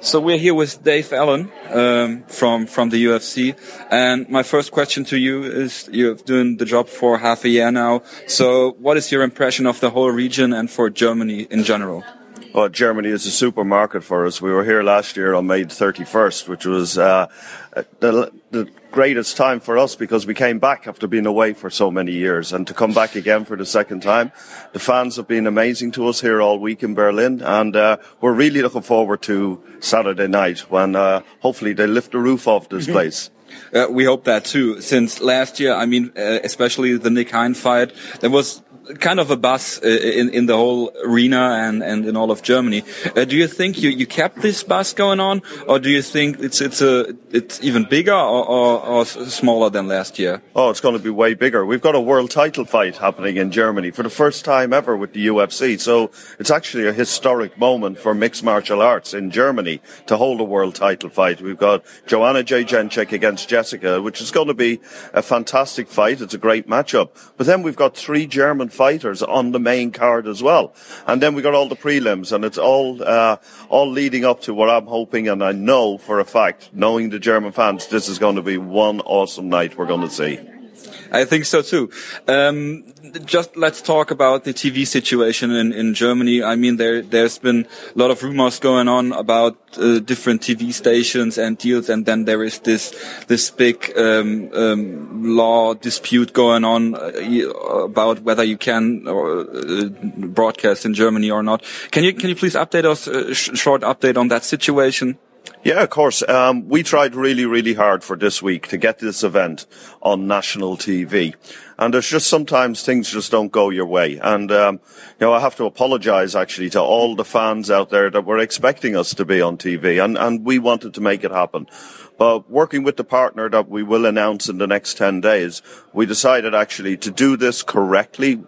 So we're here with Dave Allen um, from from the UFC, and my first question to you is: You've doing the job for half a year now. So, what is your impression of the whole region and for Germany in general? Well, Germany is a supermarket for us. We were here last year on May 31st, which was uh, the, the, greatest time for us because we came back after being away for so many years. And to come back again for the second time, the fans have been amazing to us here all week in Berlin. And uh, we're really looking forward to Saturday night when uh, hopefully they lift the roof off this mm-hmm. place. Uh, we hope that too. Since last year, I mean, uh, especially the Nick Hein fight, there was kind of a buzz uh, in in the whole arena and and in all of Germany. Uh, do you think you you kept this buzz going on, or do you think it's it's a it's even bigger or, or, or smaller than last year? Oh, it's going to be way bigger. We've got a world title fight happening in Germany for the first time ever with the UFC. So it's actually a historic moment for mixed martial arts in Germany to hold a world title fight. We've got Joanna Jędrzejczyk against Jessica, which is going to be a fantastic fight. It's a great matchup. But then we've got three German fighters on the main card as well. And then we got all the prelims and it's all, uh, all leading up to what I'm hoping and I know for a fact, knowing the German fans, this is going to be one awesome night we're going to see. I think so too. Um, just let's talk about the TV situation in, in Germany. I mean, there there's been a lot of rumors going on about uh, different TV stations and deals, and then there is this this big um, um, law dispute going on uh, about whether you can uh, broadcast in Germany or not. Can you can you please update us a uh, sh short update on that situation? Yeah, of course. Um, we tried really, really hard for this week to get this event on national TV. And there's just sometimes things just don't go your way. And, um, you know, I have to apologize actually to all the fans out there that were expecting us to be on TV and, and we wanted to make it happen. But working with the partner that we will announce in the next 10 days, we decided actually to do this correctly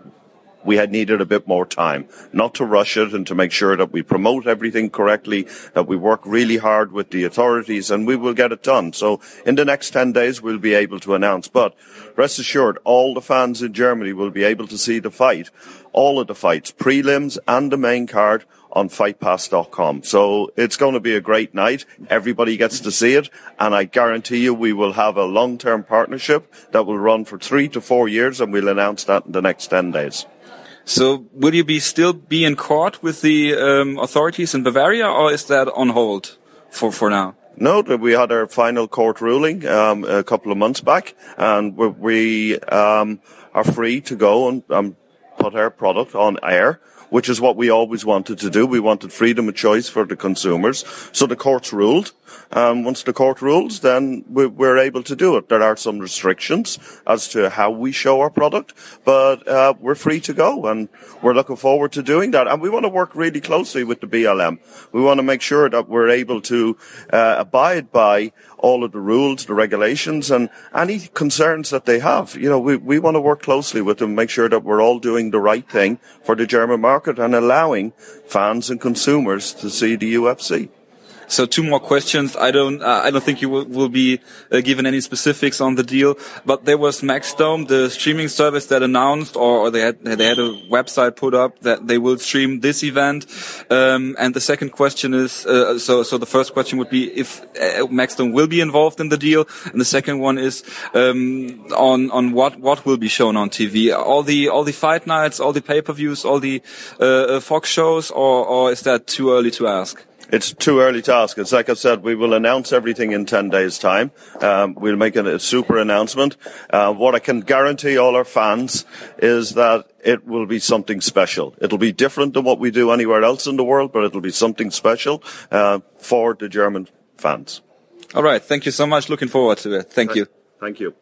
we had needed a bit more time, not to rush it and to make sure that we promote everything correctly, that we work really hard with the authorities and we will get it done. So in the next 10 days, we'll be able to announce, but rest assured, all the fans in Germany will be able to see the fight, all of the fights, prelims and the main card on fightpass.com. So it's going to be a great night. Everybody gets to see it. And I guarantee you we will have a long-term partnership that will run for three to four years and we'll announce that in the next 10 days. So will you be still be in court with the um, authorities in Bavaria, or is that on hold for for now? No, we had our final court ruling um, a couple of months back, and we um, are free to go and um, put our product on air which is what we always wanted to do. We wanted freedom of choice for the consumers. So the courts ruled. Um, once the court rules, then we're able to do it. There are some restrictions as to how we show our product, but uh, we're free to go, and we're looking forward to doing that. And we want to work really closely with the BLM. We want to make sure that we're able to uh, abide by all of the rules, the regulations, and any concerns that they have. You know, we, we want to work closely with them, make sure that we're all doing the right thing for the German market and allowing fans and consumers to see the UFC. So two more questions. I don't, uh, I don't think you will, will be uh, given any specifics on the deal, but there was Maxdome, the streaming service that announced, or, or, they had they had a website put up that they will stream this event. Um, and the second question is, uh, so so the first question would be if uh, Maxdome will be involved in the deal, and the second one is um, on on what what will be shown on TV. All the all the fight nights, all the pay per views, all the uh, uh, Fox shows, or or is that too early to ask? It's too early to ask. It's like I said, we will announce everything in 10 days time. Um, we'll make a, a super announcement. Uh, what I can guarantee all our fans is that it will be something special. It'll be different than what we do anywhere else in the world, but it'll be something special, uh, for the German fans. All right. Thank you so much. Looking forward to it. Thank you. Thank you.